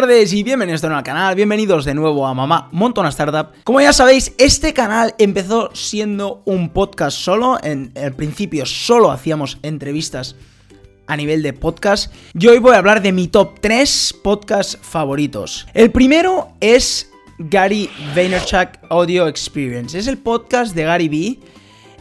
tardes y bienvenidos de nuevo al canal, bienvenidos de nuevo a Mamá Montona Startup. Como ya sabéis, este canal empezó siendo un podcast solo, en el principio solo hacíamos entrevistas a nivel de podcast. Yo hoy voy a hablar de mi top 3 podcasts favoritos. El primero es Gary Vaynerchuk Audio Experience. Es el podcast de Gary Vee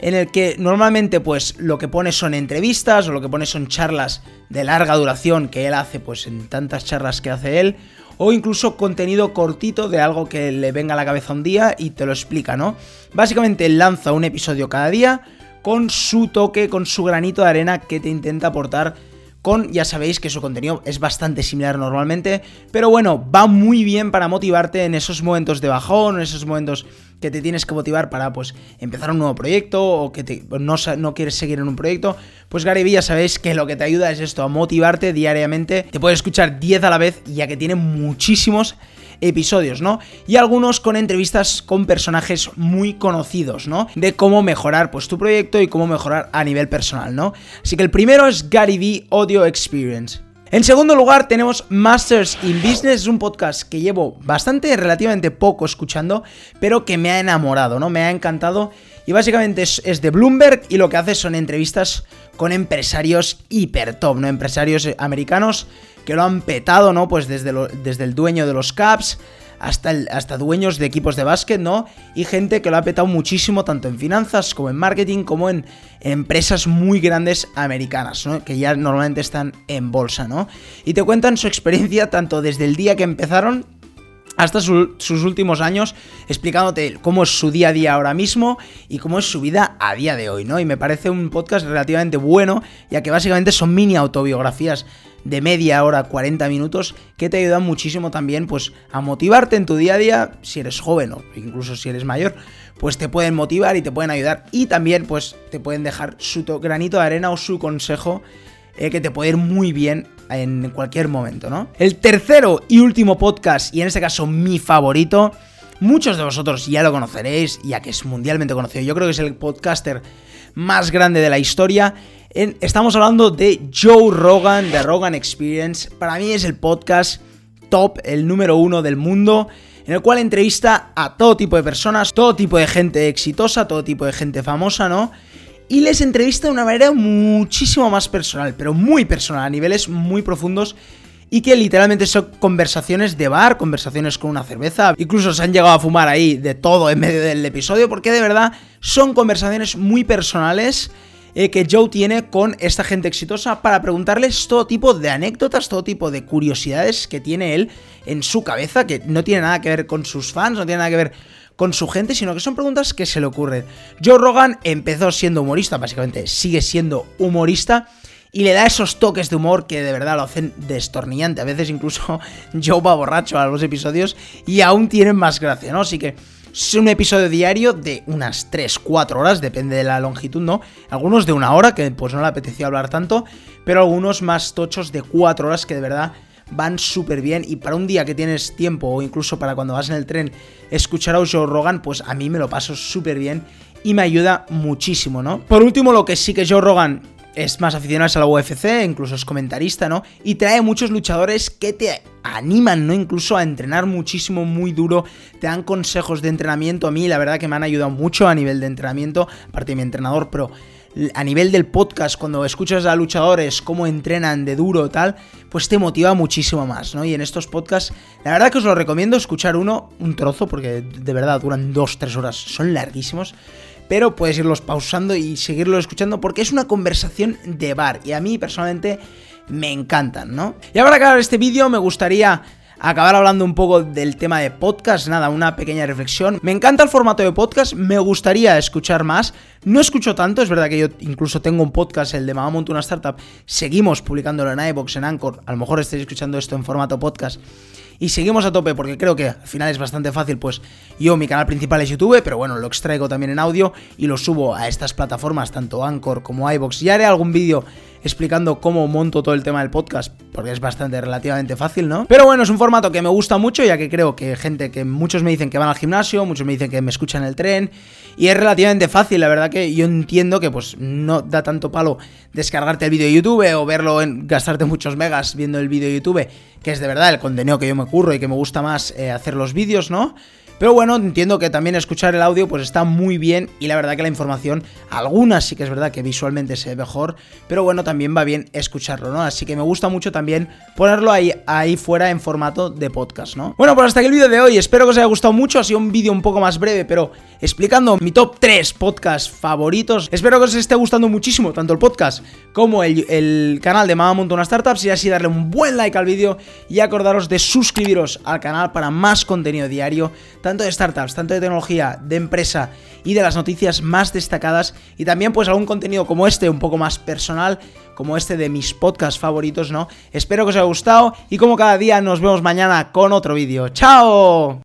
en el que normalmente pues lo que pone son entrevistas o lo que pone son charlas de larga duración que él hace pues en tantas charlas que hace él o incluso contenido cortito de algo que le venga a la cabeza un día y te lo explica, ¿no? Básicamente lanza un episodio cada día con su toque, con su granito de arena que te intenta aportar ya sabéis que su contenido es bastante similar normalmente, pero bueno, va muy bien para motivarte en esos momentos de bajón, en esos momentos que te tienes que motivar para pues empezar un nuevo proyecto o que no, no, quieres seguir en un proyecto, pues Gary Vee ya sabéis que lo que te ayuda es esto, a motivarte diariamente, te puedes escuchar 10 a la vez ya que tiene muchísimos episodios, ¿no? Y algunos con entrevistas con personajes muy conocidos, ¿no? De cómo mejorar pues tu proyecto y cómo mejorar a nivel personal, ¿no? Así que el primero es Gary Vee Audio Experience. En segundo lugar tenemos Masters in Business, es un podcast que llevo bastante, relativamente poco escuchando, pero que me ha enamorado, ¿no? Me ha encantado y básicamente es, de Bloomberg y lo que hace son entrevistas con empresarios hiper top, ¿no? Empresarios americanos que lo han petado, ¿no? Pues desde, desde el dueño de los Caps hasta, hasta dueños de equipos de básquet, ¿no? Y gente que lo ha petado muchísimo tanto en finanzas como en marketing como en, empresas muy grandes americanas, ¿no? Que ya normalmente están en bolsa, ¿no? Y te cuentan su experiencia tanto desde el día que empezaron hasta sus últimos años explicándote cómo es su día a día ahora mismo y cómo es su vida a día de hoy, ¿no? Y me parece un podcast relativamente bueno, ya que básicamente son mini autobiografías de media hora, 40 minutos, que te ayudan muchísimo también pues a motivarte en tu día a día, si eres joven o incluso si eres mayor, pues te pueden motivar y te pueden ayudar y también pues te pueden dejar su granito de arena o su consejo eh, que te puede ir muy bien en cualquier momento, ¿no? El tercero y último podcast, y en este caso mi favorito, muchos de vosotros ya lo conoceréis, ya que es mundialmente conocido, yo creo que es el podcaster más grande de la historia, estamos hablando de Joe Rogan, de Rogan Experience. Para mí es el podcast top, el número uno del mundo, en el cual entrevista a todo tipo de personas, todo tipo de gente exitosa, todo tipo de gente famosa, ¿no? Y les entrevista de una manera muchísimo más personal, pero muy personal, a niveles muy profundos. Y que literalmente son conversaciones de bar, conversaciones con una cerveza. Incluso se han llegado a fumar ahí de todo en medio del episodio, porque de verdad son conversaciones muy personales eh, que Joe tiene con esta gente exitosa para preguntarles todo tipo de anécdotas, todo tipo de curiosidades que tiene él en su cabeza, que no tiene nada que ver con sus fans, no tiene nada que ver con su gente, sino que son preguntas que se le ocurren. Joe Rogan empezó siendo humorista, básicamente sigue siendo humorista. Y le da esos toques de humor que de verdad lo hacen destornillante. A veces incluso Joe va borracho a los episodios y aún tienen más gracia, ¿no? Así que es un episodio diario de unas 3-4 horas, depende de la longitud, ¿no? Algunos de una hora, que pues no le apetecía hablar tanto, pero algunos más tochos de 4 horas que de verdad van súper bien y para un día que tienes tiempo o incluso para cuando vas en el tren escuchar a Joe Rogan, pues a mí me lo paso súper bien y me ayuda muchísimo, ¿no? Por último, lo que sí que Joe Rogan es más aficionado a la UFC, incluso es comentarista, ¿no? Y trae muchos luchadores que te animan, ¿no? Incluso a entrenar muchísimo, muy duro, te dan consejos de entrenamiento. A mí, la verdad que me han ayudado mucho a nivel de entrenamiento, aparte de mi entrenador, pero a nivel del podcast, cuando escuchas a luchadores cómo entrenan de duro tal, pues te motiva muchísimo más, ¿no? Y en estos podcasts, la verdad que os lo recomiendo escuchar uno, un trozo, porque de verdad duran dos, tres horas, son larguísimos pero puedes irlos pausando y seguirlo escuchando porque es una conversación de bar y a mí personalmente me encantan, ¿no? Y para acabar este vídeo me gustaría acabar hablando un poco del tema de podcast, nada, una pequeña reflexión. Me encanta el formato de podcast, me gustaría escuchar más. No escucho tanto, es verdad que yo incluso tengo un podcast, el de Mamá Monta una Startup. Seguimos publicándolo en iBox, en Anchor. A lo mejor estáis escuchando esto en formato podcast y seguimos a tope porque creo que al final es bastante fácil, pues yo mi canal principal es YouTube, pero bueno, lo extraigo también en audio y lo subo a estas plataformas, tanto Anchor como iBox. Ya haré algún vídeo explicando cómo monto todo el tema del podcast, porque es bastante relativamente fácil, ¿no? Pero bueno, es un formato que me gusta mucho, ya que creo que gente que muchos me dicen que van al gimnasio, muchos me dicen que me escuchan en el tren, y es relativamente fácil, la verdad que yo entiendo que pues no da tanto palo descargarte el vídeo de YouTube o verlo en gastarte muchos megas viendo el vídeo de YouTube que es de verdad el contenido que yo me curro y que me gusta más eh, hacer los vídeos, ¿no? Pero bueno, entiendo que también escuchar el audio pues está muy bien y la verdad que la información, algunas sí que es verdad que visualmente se ve mejor, pero bueno, también va bien escucharlo, ¿no? Así que me gusta mucho también ponerlo ahí, ahí fuera en formato de podcast, ¿no? Bueno, pues hasta aquí el vídeo de hoy, espero que os haya gustado mucho, ha sido un vídeo un poco más breve, pero explicando mi top 3 podcasts favoritos. Espero que os esté gustando muchísimo tanto el podcast como el, canal de Mama Montona Startups y así darle un buen like al vídeo y acordaros de suscribiros al canal para más contenido diario tanto de startups, tanto de tecnología, de empresa y de las noticias más destacadas y también pues algún contenido como este un poco más personal, como este de mis podcasts favoritos, ¿no? Espero que os haya gustado y como cada día nos vemos mañana con otro vídeo. ¡Chao!